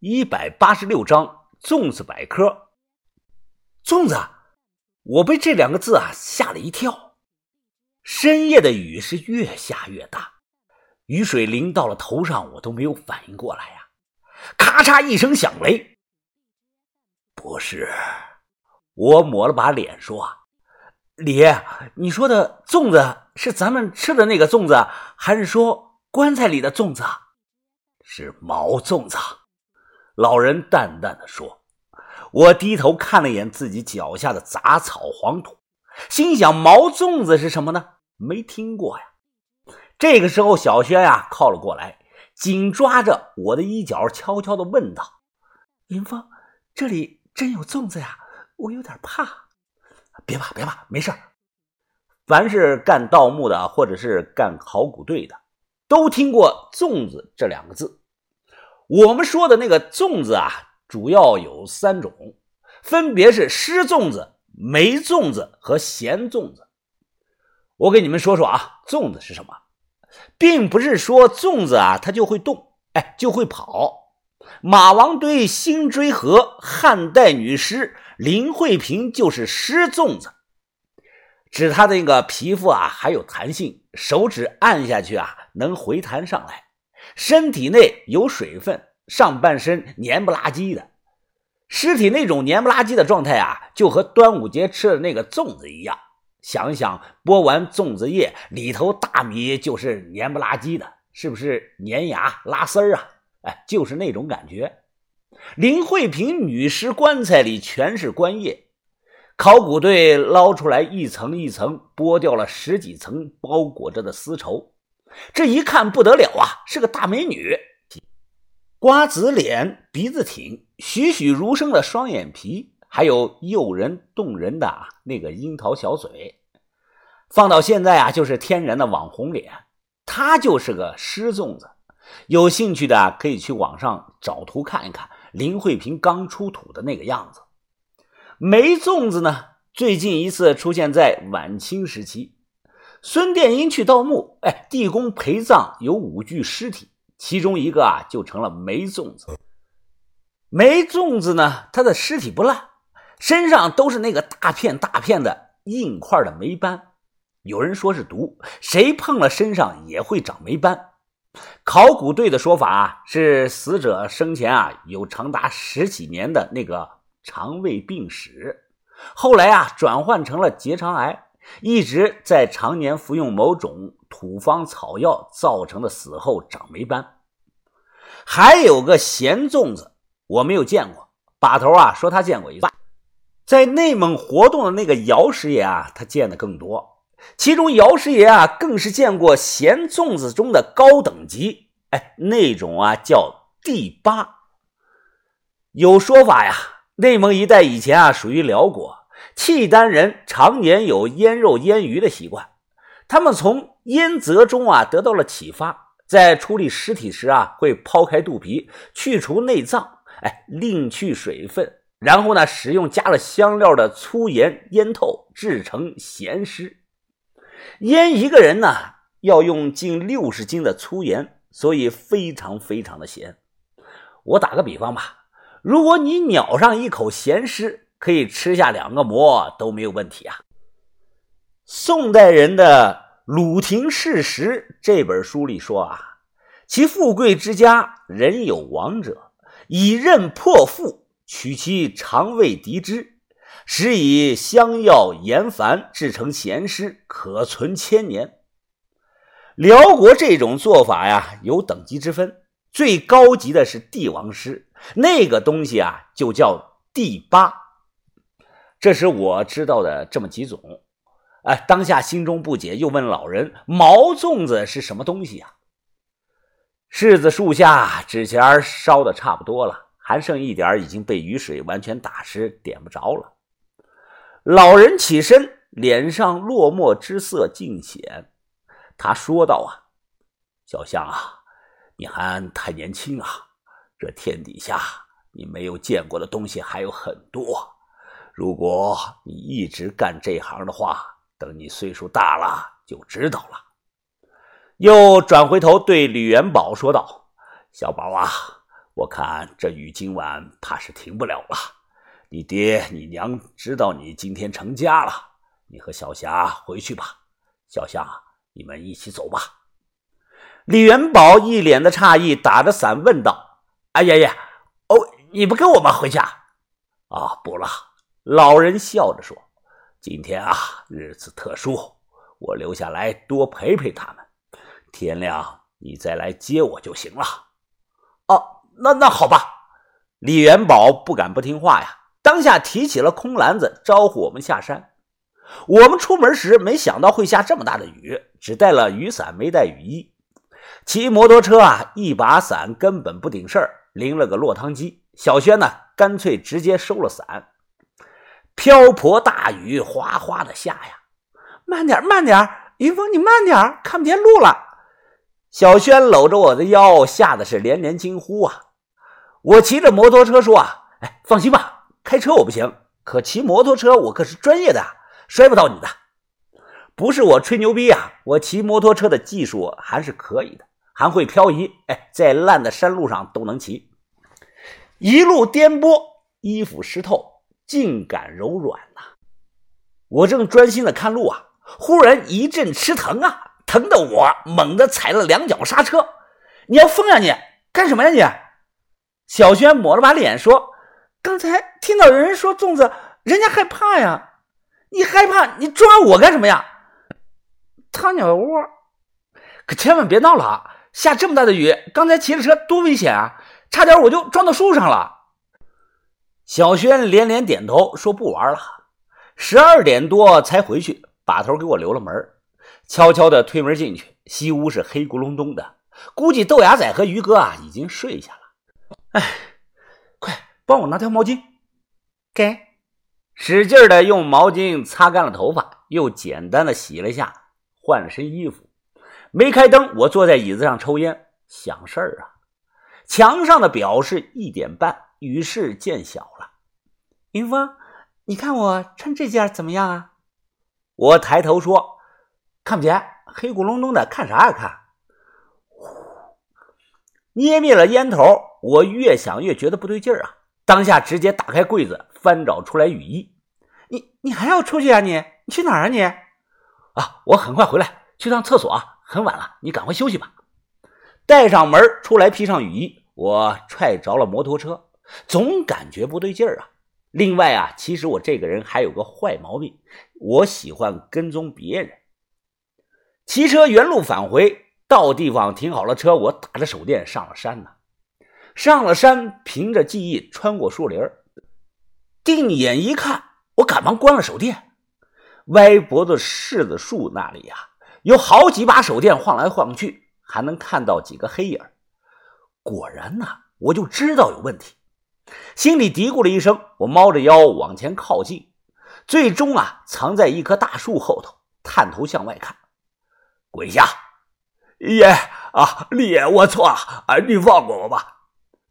一百八十六章粽子百科。粽子，我被这两个字啊吓了一跳。深夜的雨是越下越大，雨水淋到了头上，我都没有反应过来呀。咔嚓一声响雷，不是，我抹了把脸说：“李，你说的粽子是咱们吃的那个粽子，还是说棺材里的粽子？”是毛粽子，老人淡淡的说。我低头看了一眼自己脚下的杂草黄土，心想：毛粽子是什么呢？没听过呀。这个时候，小轩呀靠了过来，紧抓着我的衣角，悄悄的问道：“林峰，这里真有粽子呀？我有点怕。”“别怕，别怕，没事凡是干盗墓的，或者是干考古队的，都听过“粽子”这两个字。我们说的那个粽子啊。主要有三种，分别是湿粽子、霉粽子和咸粽子。我给你们说说啊，粽子是什么，并不是说粽子啊它就会动，哎就会跑。马王堆辛追河汉代女尸林惠萍就是湿粽子，指她的那个皮肤啊还有弹性，手指按下去啊能回弹上来，身体内有水分。上半身黏不拉几的，尸体那种黏不拉几的状态啊，就和端午节吃的那个粽子一样。想想剥完粽子叶，里头大米就是黏不拉几的，是不是粘牙拉丝儿啊？哎，就是那种感觉。林慧萍女尸棺材里全是棺叶，考古队捞出来一层一层剥掉了十几层包裹着的丝绸，这一看不得了啊，是个大美女。瓜子脸，鼻子挺，栩栩如生的双眼皮，还有诱人动人的那个樱桃小嘴，放到现在啊，就是天然的网红脸。她就是个失粽子，有兴趣的可以去网上找图看一看林慧萍刚出土的那个样子。梅粽子呢，最近一次出现在晚清时期，孙殿英去盗墓，哎，地宫陪葬有五具尸体。其中一个啊，就成了梅粽子。梅粽子呢，它的尸体不烂，身上都是那个大片大片的硬块的霉斑。有人说是毒，谁碰了身上也会长霉斑。考古队的说法啊，是死者生前啊有长达十几年的那个肠胃病史，后来啊转换成了结肠癌，一直在常年服用某种。土方草药造成的死后长霉斑，还有个咸粽子，我没有见过。把头啊说他见过一次，在内蒙活动的那个姚师爷啊，他见的更多。其中姚师爷啊，更是见过咸粽子中的高等级，哎，那种啊叫第八。有说法呀，内蒙一带以前啊属于辽国，契丹人常年有腌肉腌鱼的习惯。他们从腌泽中啊得到了启发，在处理尸体时啊会剖开肚皮，去除内脏，哎，另去水分，然后呢使用加了香料的粗盐腌透，制成咸尸。腌一个人呢要用近六十斤的粗盐，所以非常非常的咸。我打个比方吧，如果你咬上一口咸尸，可以吃下两个馍都没有问题啊。宋代人的《鲁廷世实》这本书里说啊，其富贵之家人有亡者，以刃破腹，取其肠胃敌之，使以香药盐凡制成咸尸，可存千年。辽国这种做法呀，有等级之分，最高级的是帝王尸，那个东西啊，就叫第八。这是我知道的这么几种。哎，当下心中不解，又问老人：“毛粽子是什么东西呀？”柿子树下，纸钱烧的差不多了，还剩一点，已经被雨水完全打湿，点不着了。老人起身，脸上落寞之色尽显。他说道：“啊，小象啊，你还太年轻啊，这天底下你没有见过的东西还有很多。如果你一直干这行的话，”等你岁数大了就知道了。又转回头对吕元宝说道：“小宝啊，我看这雨今晚怕是停不了了。你爹你娘知道你今天成家了，你和小霞回去吧。小霞，你们一起走吧。李元宝一脸的诧异，打着伞问道：“哎爷爷，哦，你不跟我们回家？”啊，不了。老人笑着说：“今天啊，日子特殊，我留下来多陪陪他们。天亮你再来接我就行了。”哦，那那好吧。李元宝不敢不听话呀，当下提起了空篮子，招呼我们下山。我们出门时没想到会下这么大的雨，只带了雨伞，没带雨衣。骑摩托车啊，一把伞根本不顶事儿，淋了个落汤鸡。小轩呢，干脆直接收了伞。瓢泼大雨哗哗的下呀，慢点，慢点，云峰，你慢点，看不见路了。小轩搂着我的腰，吓得是连连惊呼啊！我骑着摩托车说：“啊，哎，放心吧，开车我不行，可骑摩托车我可是专业的，摔不到你的。不是我吹牛逼啊，我骑摩托车的技术还是可以的，还会漂移，哎，在烂的山路上都能骑。一路颠簸，衣服湿透。”竟感柔软呐！我正专心的看路啊，忽然一阵吃疼啊，疼的我猛地踩了两脚刹车。你要疯呀你？干什么呀你？小轩抹了把脸说：“刚才听到有人说粽子，人家害怕呀。你害怕？你抓我干什么呀？”他鸟窝！可千万别闹了啊！下这么大的雨，刚才骑着车多危险啊，差点我就撞到树上了。小轩连连点头，说：“不玩了。”十二点多才回去，把头给我留了门，悄悄的推门进去。西屋是黑咕隆咚的，估计豆芽仔和于哥啊已经睡下了。哎，快帮我拿条毛巾，给，使劲的用毛巾擦干了头发，又简单的洗了一下，换了身衣服。没开灯，我坐在椅子上抽烟，想事儿啊。墙上的表是一点半。雨势渐小了，云峰，你看我穿这件怎么样啊？我抬头说：“看不见，黑咕隆咚的，看啥呀看？”捏灭了烟头，我越想越觉得不对劲儿啊！当下直接打开柜子，翻找出来雨衣。你你还要出去啊？你你去哪儿啊？你啊，我很快回来，去趟厕所啊，很晚了，你赶快休息吧。带上门出来，披上雨衣，我踹着了摩托车。总感觉不对劲儿啊！另外啊，其实我这个人还有个坏毛病，我喜欢跟踪别人。骑车原路返回，到地方停好了车，我打着手电上了山呢。上了山，凭着记忆穿过树林定眼一看，我赶忙关了手电。歪脖子柿子树那里呀，有好几把手电晃来晃去，还能看到几个黑影果然呐，我就知道有问题。心里嘀咕了一声，我猫着腰往前靠近，最终啊，藏在一棵大树后头，探头向外看，跪下，爷啊，李爷，我错了，啊，你放过我吧。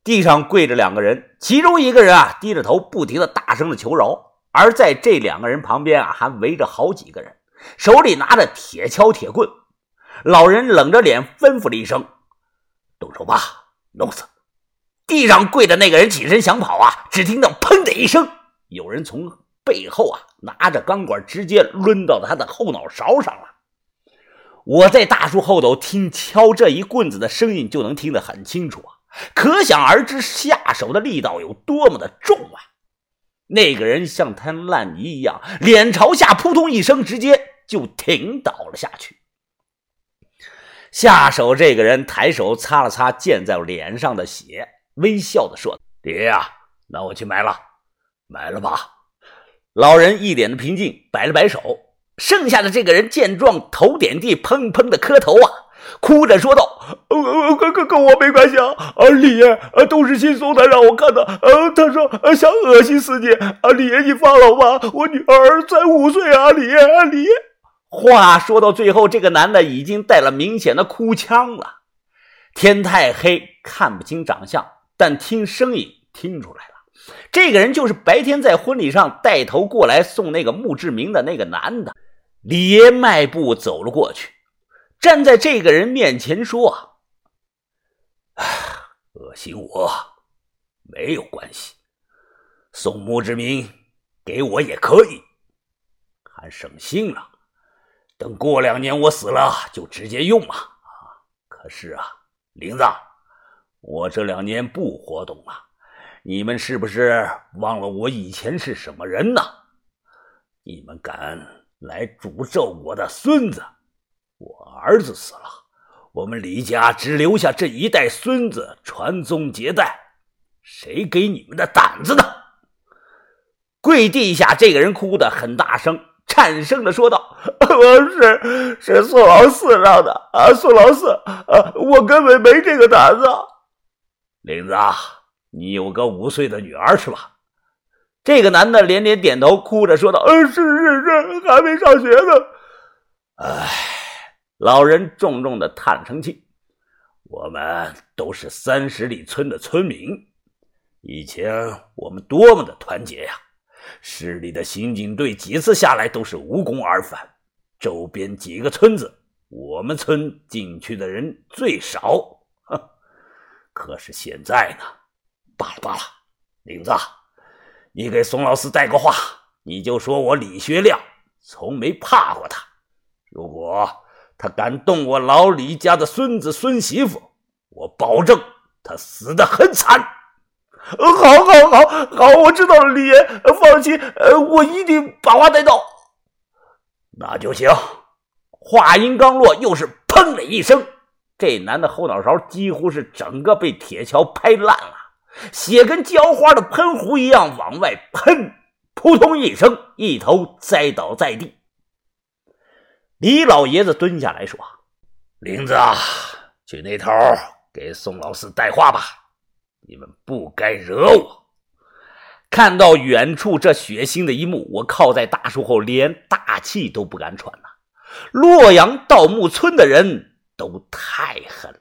地上跪着两个人，其中一个人啊，低着头，不停的大声的求饶，而在这两个人旁边啊，还围着好几个人，手里拿着铁锹、铁棍。老人冷着脸吩咐了一声：“动手吧，弄死。”地上跪的那个人起身想跑啊，只听到“砰”的一声，有人从背后啊拿着钢管直接抡到他的后脑勺上了。我在大树后头听敲这一棍子的声音，就能听得很清楚啊，可想而知下手的力道有多么的重啊！那个人像摊烂泥一样，脸朝下，扑通一声，直接就挺倒了下去。下手这个人抬手擦了擦溅在脸上的血。微笑的说：“爹呀，那我去买了，买了吧。”老人一脸的平静，摆了摆手。剩下的这个人见状，头点地，砰砰的磕头啊，哭着说道：“呃，跟跟跟我没关系啊，啊，李爷，都是新送的，让我看的。呃，他说想恶心死你，啊，李爷你放了吧，我女儿才五岁啊，李爷，李爷。”话说到最后，这个男的已经带了明显的哭腔了。天太黑，看不清长相。但听声音听出来了，这个人就是白天在婚礼上带头过来送那个墓志铭的那个男的。李爷迈步走了过去，站在这个人面前说：“恶心我，没有关系，送墓志铭给我也可以，还省心了。等过两年我死了，就直接用嘛。可是啊，林子，我这两年不活动了，你们是不是忘了我以前是什么人呢？你们敢来诅咒我的孙子？我儿子死了，我们李家只留下这一代孙子传宗接代，谁给你们的胆子呢？跪地下，这个人哭得很大声。颤声的说道：“我是是宋老四让的啊，宋老四啊，我根本没这个胆子。”林子，你有个五岁的女儿是吧？这个男的连连点头，哭着说道：“嗯，是是是，还没上学呢。”唉，老人重重的叹了声气：“我们都是三十里村的村民，以前我们多么的团结呀！”市里的刑警队几次下来都是无功而返，周边几个村子，我们村进去的人最少。可是现在呢？罢了罢了，林子，你给宋老四带个话，你就说我李学亮从没怕过他。如果他敢动我老李家的孙子孙媳妇，我保证他死得很惨。好，好，好，好，我知道了，李爷，放心，呃，我一定把话带到。那就行。话音刚落，又是砰的一声，这男的后脑勺几乎是整个被铁锹拍烂了，血跟浇花的喷壶一样往外喷，扑通一声，一头栽倒在地。李老爷子蹲下来说：“林子，啊去那头给宋老四带话吧。”你们不该惹我！看到远处这血腥的一幕，我靠在大树后，连大气都不敢喘了。洛阳盗墓村的人都太狠。